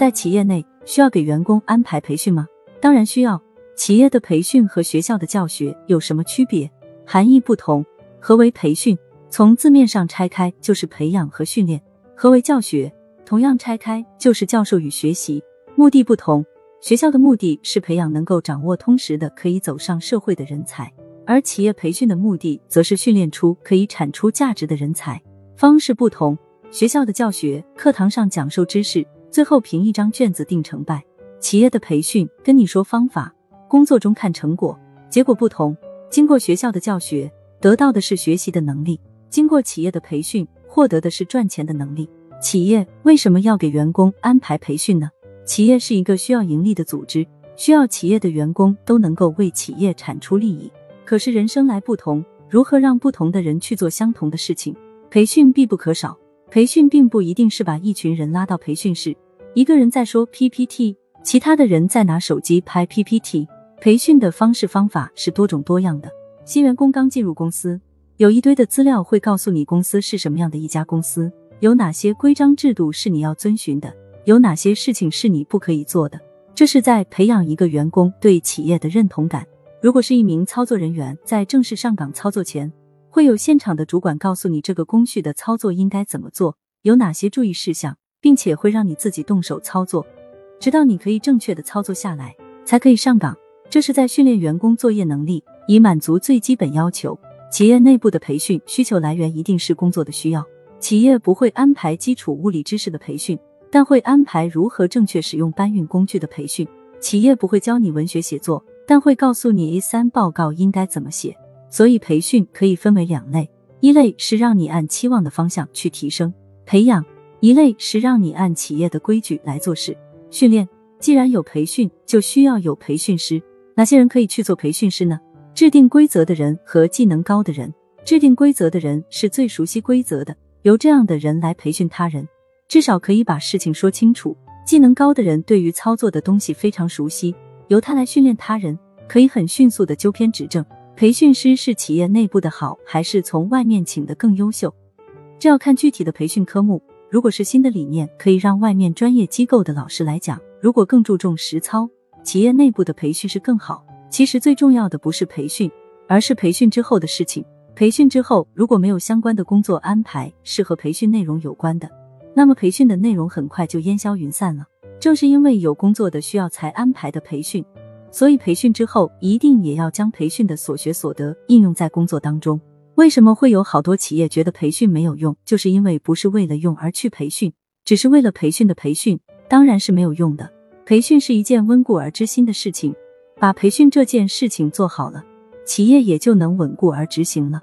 在企业内需要给员工安排培训吗？当然需要。企业的培训和学校的教学有什么区别？含义不同。何为培训？从字面上拆开就是培养和训练。何为教学？同样拆开就是教授与学习。目的不同。学校的目的是培养能够掌握通识的、可以走上社会的人才，而企业培训的目的则是训练出可以产出价值的人才。方式不同。学校的教学，课堂上讲授知识，最后凭一张卷子定成败。企业的培训，跟你说方法。工作中看成果，结果不同。经过学校的教学，得到的是学习的能力；经过企业的培训，获得的是赚钱的能力。企业为什么要给员工安排培训呢？企业是一个需要盈利的组织，需要企业的员工都能够为企业产出利益。可是人生来不同，如何让不同的人去做相同的事情？培训必不可少。培训并不一定是把一群人拉到培训室，一个人在说 PPT，其他的人在拿手机拍 PPT。培训的方式方法是多种多样的。新员工刚进入公司，有一堆的资料会告诉你公司是什么样的一家公司，有哪些规章制度是你要遵循的，有哪些事情是你不可以做的。这是在培养一个员工对企业的认同感。如果是一名操作人员，在正式上岗操作前，会有现场的主管告诉你这个工序的操作应该怎么做，有哪些注意事项，并且会让你自己动手操作，直到你可以正确的操作下来，才可以上岗。这是在训练员工作业能力，以满足最基本要求。企业内部的培训需求来源一定是工作的需要。企业不会安排基础物理知识的培训，但会安排如何正确使用搬运工具的培训。企业不会教你文学写作，但会告诉你 A 三报告应该怎么写。所以培训可以分为两类：一类是让你按期望的方向去提升培养；一类是让你按企业的规矩来做事训练。既然有培训，就需要有培训师。哪些人可以去做培训师呢？制定规则的人和技能高的人。制定规则的人是最熟悉规则的，由这样的人来培训他人，至少可以把事情说清楚。技能高的人对于操作的东西非常熟悉，由他来训练他人，可以很迅速的纠偏指正。培训师是企业内部的好，还是从外面请的更优秀？这要看具体的培训科目。如果是新的理念，可以让外面专业机构的老师来讲；如果更注重实操。企业内部的培训是更好。其实最重要的不是培训，而是培训之后的事情。培训之后如果没有相关的工作安排是和培训内容有关的，那么培训的内容很快就烟消云散了。正是因为有工作的需要才安排的培训，所以培训之后一定也要将培训的所学所得应用在工作当中。为什么会有好多企业觉得培训没有用？就是因为不是为了用而去培训，只是为了培训的培训，当然是没有用的。培训是一件温故而知新的事情，把培训这件事情做好了，企业也就能稳固而执行了。